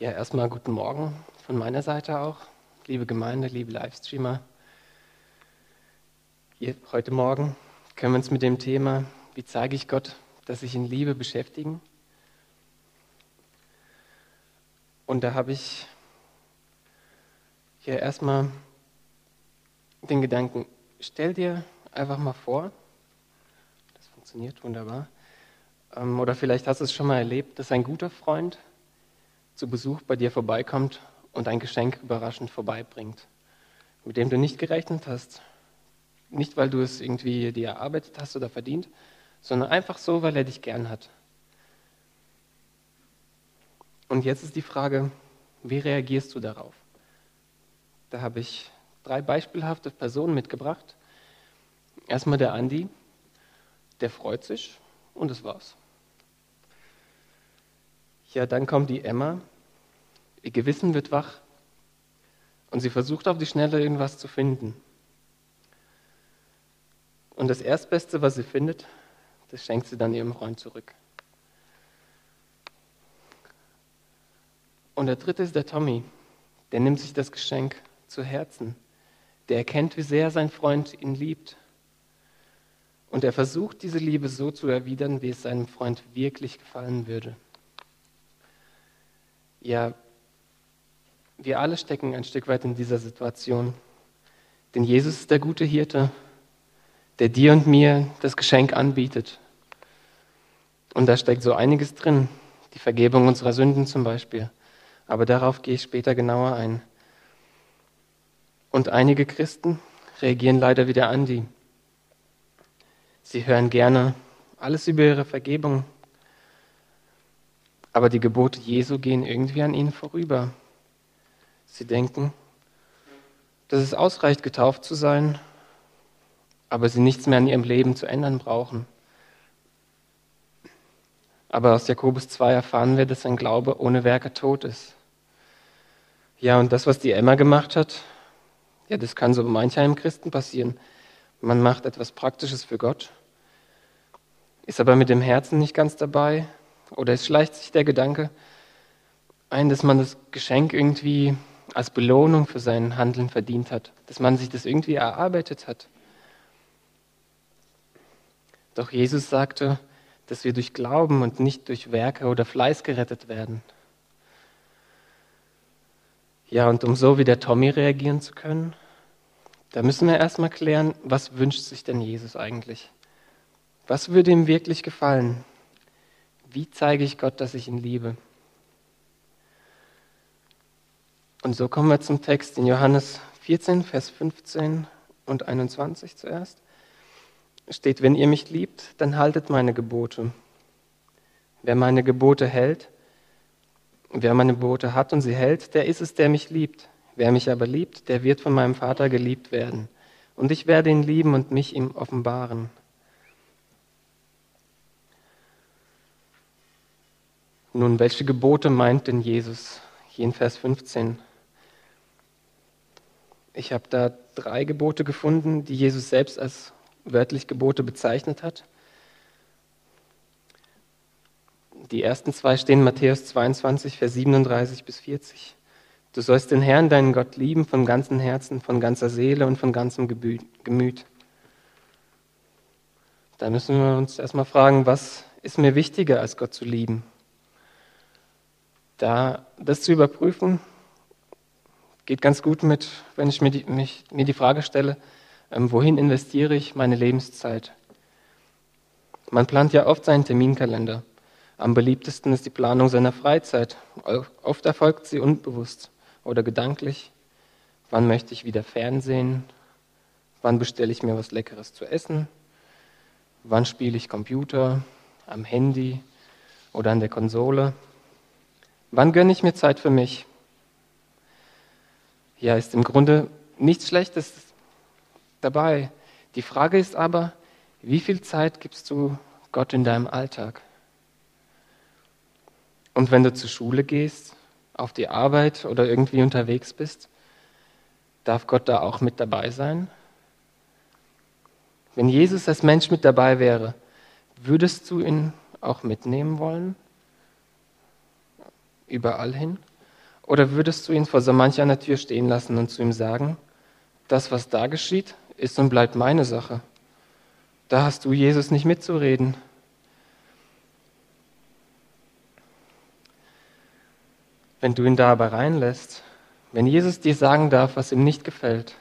Ja, erstmal guten Morgen von meiner Seite auch, liebe Gemeinde, liebe Livestreamer. Hier, heute Morgen können wir uns mit dem Thema, wie zeige ich Gott, dass ich ihn liebe, beschäftigen. Und da habe ich hier erstmal den Gedanken, stell dir einfach mal vor, das funktioniert wunderbar, ähm, oder vielleicht hast du es schon mal erlebt, dass ein guter Freund zu Besuch bei dir vorbeikommt und ein Geschenk überraschend vorbeibringt, mit dem du nicht gerechnet hast. Nicht, weil du es irgendwie dir erarbeitet hast oder verdient, sondern einfach so, weil er dich gern hat. Und jetzt ist die Frage, wie reagierst du darauf? Da habe ich drei beispielhafte Personen mitgebracht. Erstmal der Andi, der freut sich und das war's. Ja, dann kommt die Emma. Ihr Gewissen wird wach und sie versucht auf die Schnelle irgendwas zu finden. Und das Erstbeste, was sie findet, das schenkt sie dann ihrem Freund zurück. Und der dritte ist der Tommy. Der nimmt sich das Geschenk zu Herzen. Der erkennt, wie sehr sein Freund ihn liebt. Und er versucht, diese Liebe so zu erwidern, wie es seinem Freund wirklich gefallen würde. Ja, wir alle stecken ein Stück weit in dieser Situation. Denn Jesus ist der gute Hirte, der dir und mir das Geschenk anbietet. Und da steckt so einiges drin, die Vergebung unserer Sünden zum Beispiel. Aber darauf gehe ich später genauer ein. Und einige Christen reagieren leider wie der Andi. Sie hören gerne alles über ihre Vergebung aber die Gebote Jesu gehen irgendwie an ihnen vorüber. Sie denken, dass es ausreicht, getauft zu sein, aber sie nichts mehr an ihrem Leben zu ändern brauchen. Aber aus Jakobus 2 erfahren wir, dass ein Glaube ohne Werke tot ist. Ja, und das, was die Emma gemacht hat, ja, das kann so manch einem Christen passieren. Man macht etwas Praktisches für Gott, ist aber mit dem Herzen nicht ganz dabei oder es schleicht sich der Gedanke ein, dass man das Geschenk irgendwie als Belohnung für sein Handeln verdient hat, dass man sich das irgendwie erarbeitet hat. Doch Jesus sagte, dass wir durch Glauben und nicht durch Werke oder Fleiß gerettet werden. Ja, und um so wie der Tommy reagieren zu können, da müssen wir erstmal klären, was wünscht sich denn Jesus eigentlich? Was würde ihm wirklich gefallen? Wie zeige ich Gott, dass ich ihn liebe? Und so kommen wir zum Text in Johannes 14, Vers 15 und 21 zuerst. Steht, wenn ihr mich liebt, dann haltet meine Gebote. Wer meine Gebote hält, wer meine Gebote hat und sie hält, der ist es, der mich liebt. Wer mich aber liebt, der wird von meinem Vater geliebt werden. Und ich werde ihn lieben und mich ihm offenbaren. Nun, welche Gebote meint denn Jesus hier in Vers 15? Ich habe da drei Gebote gefunden, die Jesus selbst als wörtlich Gebote bezeichnet hat. Die ersten zwei stehen in Matthäus 22, Vers 37 bis 40. Du sollst den Herrn, deinen Gott, lieben von ganzem Herzen, von ganzer Seele und von ganzem Gemüt. Da müssen wir uns erstmal fragen, was ist mir wichtiger, als Gott zu lieben? Da, das zu überprüfen, geht ganz gut mit, wenn ich mir die, mich, mir die Frage stelle, ähm, wohin investiere ich meine Lebenszeit? Man plant ja oft seinen Terminkalender. Am beliebtesten ist die Planung seiner Freizeit. Oft erfolgt sie unbewusst oder gedanklich. Wann möchte ich wieder Fernsehen? Wann bestelle ich mir was Leckeres zu essen? Wann spiele ich Computer? Am Handy oder an der Konsole? Wann gönne ich mir Zeit für mich? Ja, ist im Grunde nichts Schlechtes dabei. Die Frage ist aber, wie viel Zeit gibst du Gott in deinem Alltag? Und wenn du zur Schule gehst, auf die Arbeit oder irgendwie unterwegs bist, darf Gott da auch mit dabei sein? Wenn Jesus als Mensch mit dabei wäre, würdest du ihn auch mitnehmen wollen? Überall hin? Oder würdest du ihn vor so manch einer Tür stehen lassen und zu ihm sagen, das, was da geschieht, ist und bleibt meine Sache. Da hast du Jesus nicht mitzureden. Wenn du ihn da aber reinlässt, wenn Jesus dir sagen darf, was ihm nicht gefällt,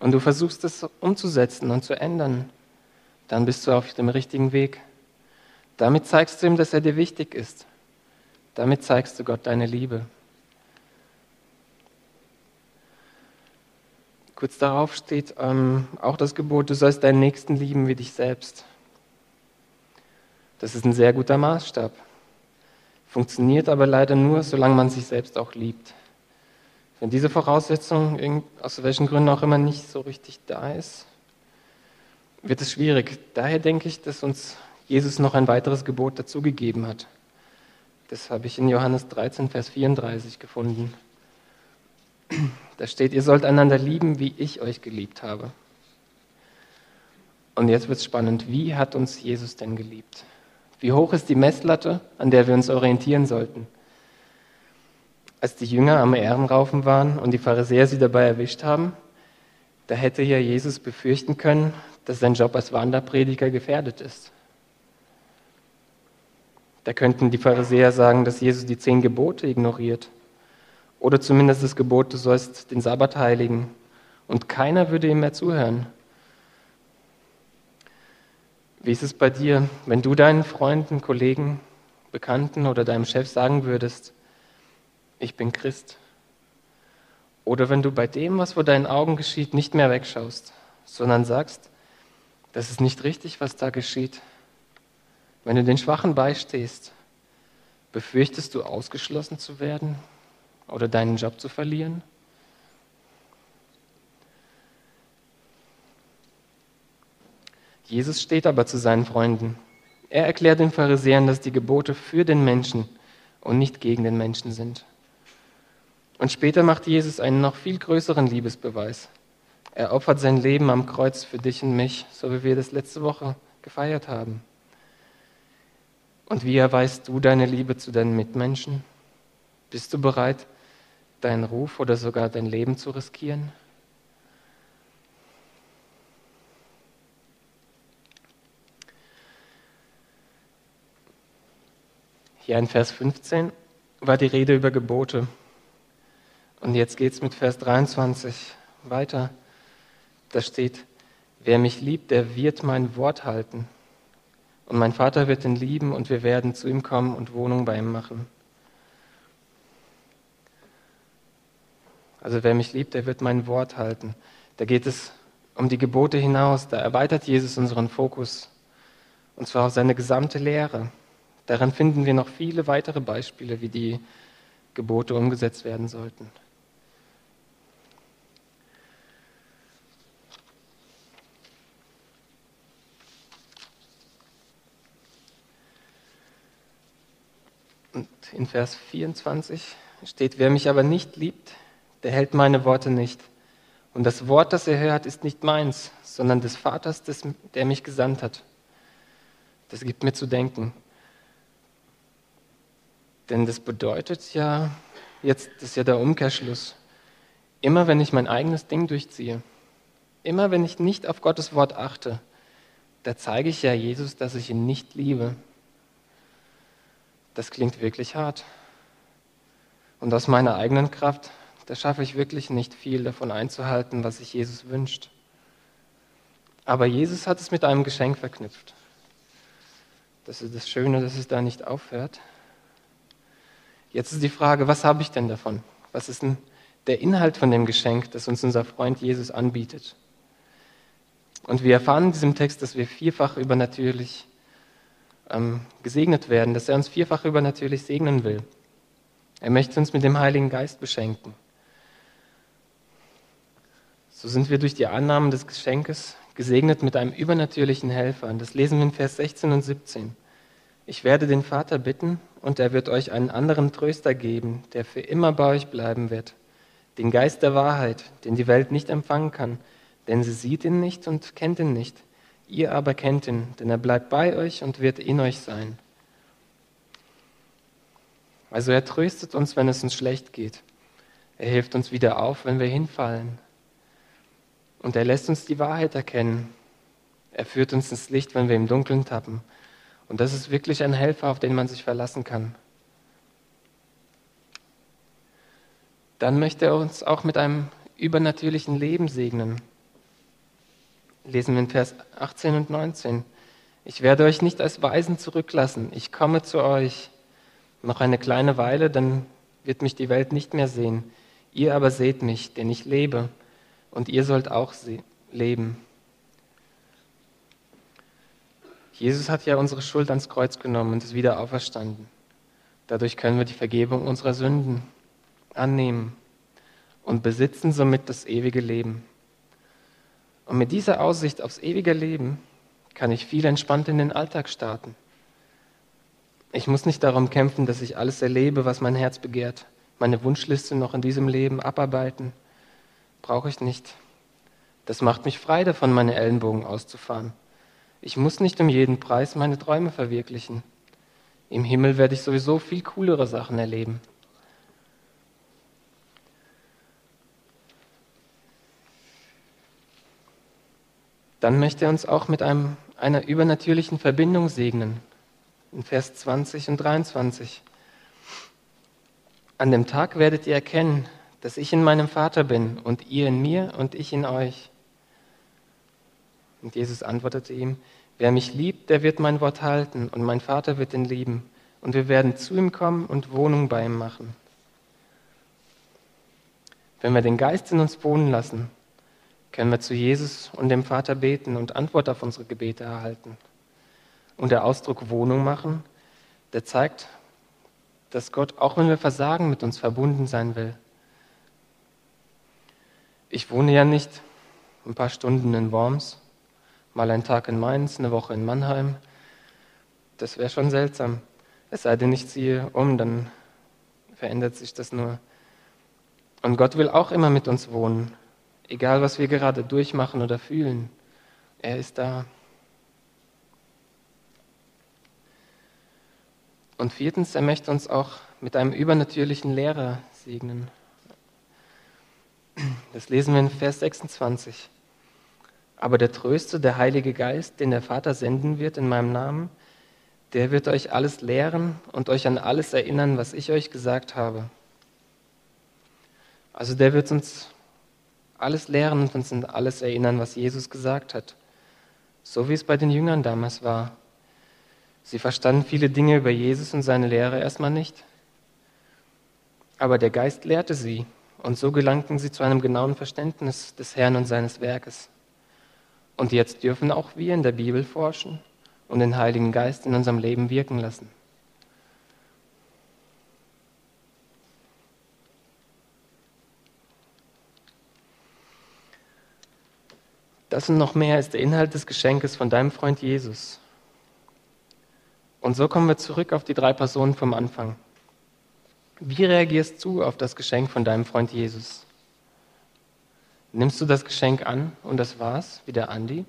und du versuchst es umzusetzen und zu ändern, dann bist du auf dem richtigen Weg. Damit zeigst du ihm, dass er dir wichtig ist. Damit zeigst du Gott deine Liebe. Kurz darauf steht ähm, auch das Gebot, du sollst deinen Nächsten lieben wie dich selbst. Das ist ein sehr guter Maßstab. Funktioniert aber leider nur, solange man sich selbst auch liebt. Wenn diese Voraussetzung aus welchen Gründen auch immer nicht so richtig da ist, wird es schwierig. Daher denke ich, dass uns Jesus noch ein weiteres Gebot dazugegeben hat. Das habe ich in Johannes 13, Vers 34 gefunden. Da steht, ihr sollt einander lieben, wie ich euch geliebt habe. Und jetzt wird es spannend. Wie hat uns Jesus denn geliebt? Wie hoch ist die Messlatte, an der wir uns orientieren sollten? Als die Jünger am Ehrenraufen waren und die Pharisäer sie dabei erwischt haben, da hätte ja Jesus befürchten können, dass sein Job als Wanderprediger gefährdet ist. Da könnten die Pharisäer sagen, dass Jesus die zehn Gebote ignoriert. Oder zumindest das Gebot, du sollst den Sabbat heiligen. Und keiner würde ihm mehr zuhören. Wie ist es bei dir, wenn du deinen Freunden, Kollegen, Bekannten oder deinem Chef sagen würdest, ich bin Christ? Oder wenn du bei dem, was vor deinen Augen geschieht, nicht mehr wegschaust, sondern sagst, das ist nicht richtig, was da geschieht, wenn du den Schwachen beistehst, befürchtest du ausgeschlossen zu werden oder deinen Job zu verlieren? Jesus steht aber zu seinen Freunden. Er erklärt den Pharisäern, dass die Gebote für den Menschen und nicht gegen den Menschen sind. Und später macht Jesus einen noch viel größeren Liebesbeweis. Er opfert sein Leben am Kreuz für dich und mich, so wie wir das letzte Woche gefeiert haben. Und wie erweist du deine Liebe zu deinen Mitmenschen? Bist du bereit, deinen Ruf oder sogar dein Leben zu riskieren? Hier in Vers 15 war die Rede über Gebote. Und jetzt geht es mit Vers 23 weiter. Da steht, wer mich liebt, der wird mein Wort halten. Und mein Vater wird ihn lieben und wir werden zu ihm kommen und Wohnung bei ihm machen. Also wer mich liebt, der wird mein Wort halten. Da geht es um die Gebote hinaus. Da erweitert Jesus unseren Fokus. Und zwar auf seine gesamte Lehre. Daran finden wir noch viele weitere Beispiele, wie die Gebote umgesetzt werden sollten. Und in Vers 24 steht, wer mich aber nicht liebt, der hält meine Worte nicht. Und das Wort, das er hört, ist nicht meins, sondern des Vaters, des, der mich gesandt hat. Das gibt mir zu denken. Denn das bedeutet ja, jetzt ist ja der Umkehrschluss. Immer wenn ich mein eigenes Ding durchziehe, immer wenn ich nicht auf Gottes Wort achte, da zeige ich ja Jesus, dass ich ihn nicht liebe das klingt wirklich hart. Und aus meiner eigenen Kraft, da schaffe ich wirklich nicht viel davon einzuhalten, was sich Jesus wünscht. Aber Jesus hat es mit einem Geschenk verknüpft. Das ist das Schöne, dass es da nicht aufhört. Jetzt ist die Frage, was habe ich denn davon? Was ist denn der Inhalt von dem Geschenk, das uns unser Freund Jesus anbietet? Und wir erfahren in diesem Text, dass wir vierfach übernatürlich ähm, gesegnet werden, dass er uns vierfach übernatürlich segnen will. Er möchte uns mit dem Heiligen Geist beschenken. So sind wir durch die Annahme des Geschenkes gesegnet mit einem übernatürlichen Helfer. Und das lesen wir in Vers 16 und 17. Ich werde den Vater bitten, und er wird euch einen anderen Tröster geben, der für immer bei euch bleiben wird. Den Geist der Wahrheit, den die Welt nicht empfangen kann, denn sie sieht ihn nicht und kennt ihn nicht. Ihr aber kennt ihn, denn er bleibt bei euch und wird in euch sein. Also er tröstet uns, wenn es uns schlecht geht. Er hilft uns wieder auf, wenn wir hinfallen. Und er lässt uns die Wahrheit erkennen. Er führt uns ins Licht, wenn wir im Dunkeln tappen. Und das ist wirklich ein Helfer, auf den man sich verlassen kann. Dann möchte er uns auch mit einem übernatürlichen Leben segnen. Lesen wir in Vers 18 und 19. Ich werde euch nicht als Weisen zurücklassen. Ich komme zu euch. Noch eine kleine Weile, dann wird mich die Welt nicht mehr sehen. Ihr aber seht mich, denn ich lebe, und ihr sollt auch leben. Jesus hat ja unsere Schuld ans Kreuz genommen und ist wieder auferstanden. Dadurch können wir die Vergebung unserer Sünden annehmen und besitzen somit das ewige Leben. Und mit dieser Aussicht aufs ewige Leben kann ich viel entspannt in den Alltag starten. Ich muss nicht darum kämpfen, dass ich alles erlebe, was mein Herz begehrt. Meine Wunschliste noch in diesem Leben abarbeiten, brauche ich nicht. Das macht mich frei davon, meine Ellenbogen auszufahren. Ich muss nicht um jeden Preis meine Träume verwirklichen. Im Himmel werde ich sowieso viel coolere Sachen erleben. Dann möchte er uns auch mit einem, einer übernatürlichen Verbindung segnen. In Vers 20 und 23. An dem Tag werdet ihr erkennen, dass ich in meinem Vater bin und ihr in mir und ich in euch. Und Jesus antwortete ihm, wer mich liebt, der wird mein Wort halten und mein Vater wird ihn lieben und wir werden zu ihm kommen und Wohnung bei ihm machen. Wenn wir den Geist in uns wohnen lassen, können wir zu Jesus und dem Vater beten und Antwort auf unsere Gebete erhalten. Und der Ausdruck Wohnung machen, der zeigt, dass Gott, auch wenn wir versagen, mit uns verbunden sein will. Ich wohne ja nicht ein paar Stunden in Worms, mal einen Tag in Mainz, eine Woche in Mannheim. Das wäre schon seltsam. Es sei denn, ich ziehe um, dann verändert sich das nur. Und Gott will auch immer mit uns wohnen. Egal, was wir gerade durchmachen oder fühlen, er ist da. Und viertens, er möchte uns auch mit einem übernatürlichen Lehrer segnen. Das lesen wir in Vers 26. Aber der Tröster, der Heilige Geist, den der Vater senden wird in meinem Namen, der wird euch alles lehren und euch an alles erinnern, was ich euch gesagt habe. Also der wird uns alles lehren und uns an alles erinnern, was Jesus gesagt hat. So wie es bei den Jüngern damals war. Sie verstanden viele Dinge über Jesus und seine Lehre erstmal nicht. Aber der Geist lehrte sie und so gelangten sie zu einem genauen Verständnis des Herrn und seines Werkes. Und jetzt dürfen auch wir in der Bibel forschen und den Heiligen Geist in unserem Leben wirken lassen. Das und noch mehr ist der Inhalt des Geschenkes von deinem Freund Jesus. Und so kommen wir zurück auf die drei Personen vom Anfang. Wie reagierst du auf das Geschenk von deinem Freund Jesus? Nimmst du das Geschenk an und das war's, wie der Andi?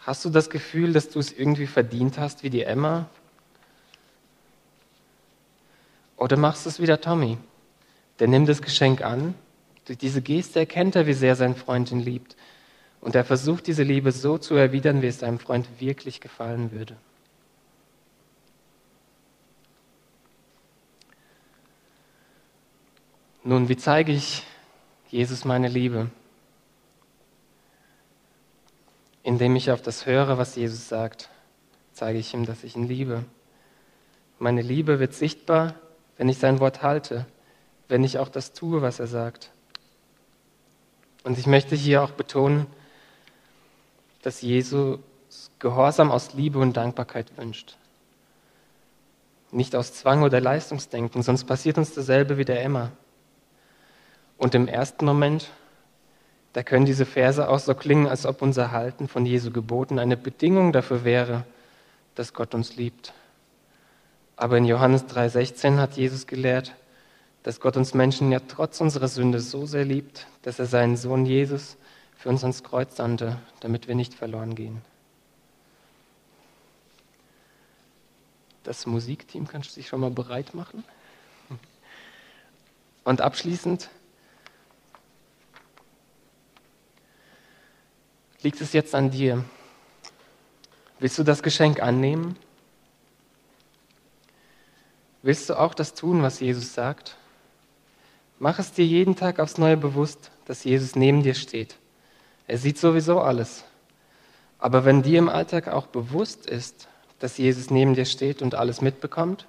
Hast du das Gefühl, dass du es irgendwie verdient hast, wie die Emma? Oder machst du es wie der Tommy? Der nimmt das Geschenk an durch diese Geste erkennt er, wie sehr sein Freund ihn liebt. Und er versucht, diese Liebe so zu erwidern, wie es seinem Freund wirklich gefallen würde. Nun, wie zeige ich Jesus meine Liebe? Indem ich auf das höre, was Jesus sagt, zeige ich ihm, dass ich ihn liebe. Meine Liebe wird sichtbar, wenn ich sein Wort halte, wenn ich auch das tue, was er sagt. Und ich möchte hier auch betonen, dass Jesus Gehorsam aus Liebe und Dankbarkeit wünscht. Nicht aus Zwang oder Leistungsdenken, sonst passiert uns dasselbe wie der Emma. Und im ersten Moment, da können diese Verse auch so klingen, als ob unser Halten von Jesu Geboten eine Bedingung dafür wäre, dass Gott uns liebt. Aber in Johannes 3:16 hat Jesus gelehrt, dass Gott uns Menschen ja trotz unserer Sünde so sehr liebt, dass er seinen Sohn Jesus für uns ans Kreuz sandte, damit wir nicht verloren gehen. Das Musikteam kann sich schon mal bereit machen. Und abschließend liegt es jetzt an dir. Willst du das Geschenk annehmen? Willst du auch das tun, was Jesus sagt? Mach es dir jeden Tag aufs Neue bewusst, dass Jesus neben dir steht. Er sieht sowieso alles. Aber wenn dir im Alltag auch bewusst ist, dass Jesus neben dir steht und alles mitbekommt,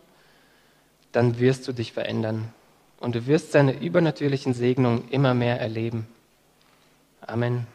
dann wirst du dich verändern und du wirst seine übernatürlichen Segnungen immer mehr erleben. Amen.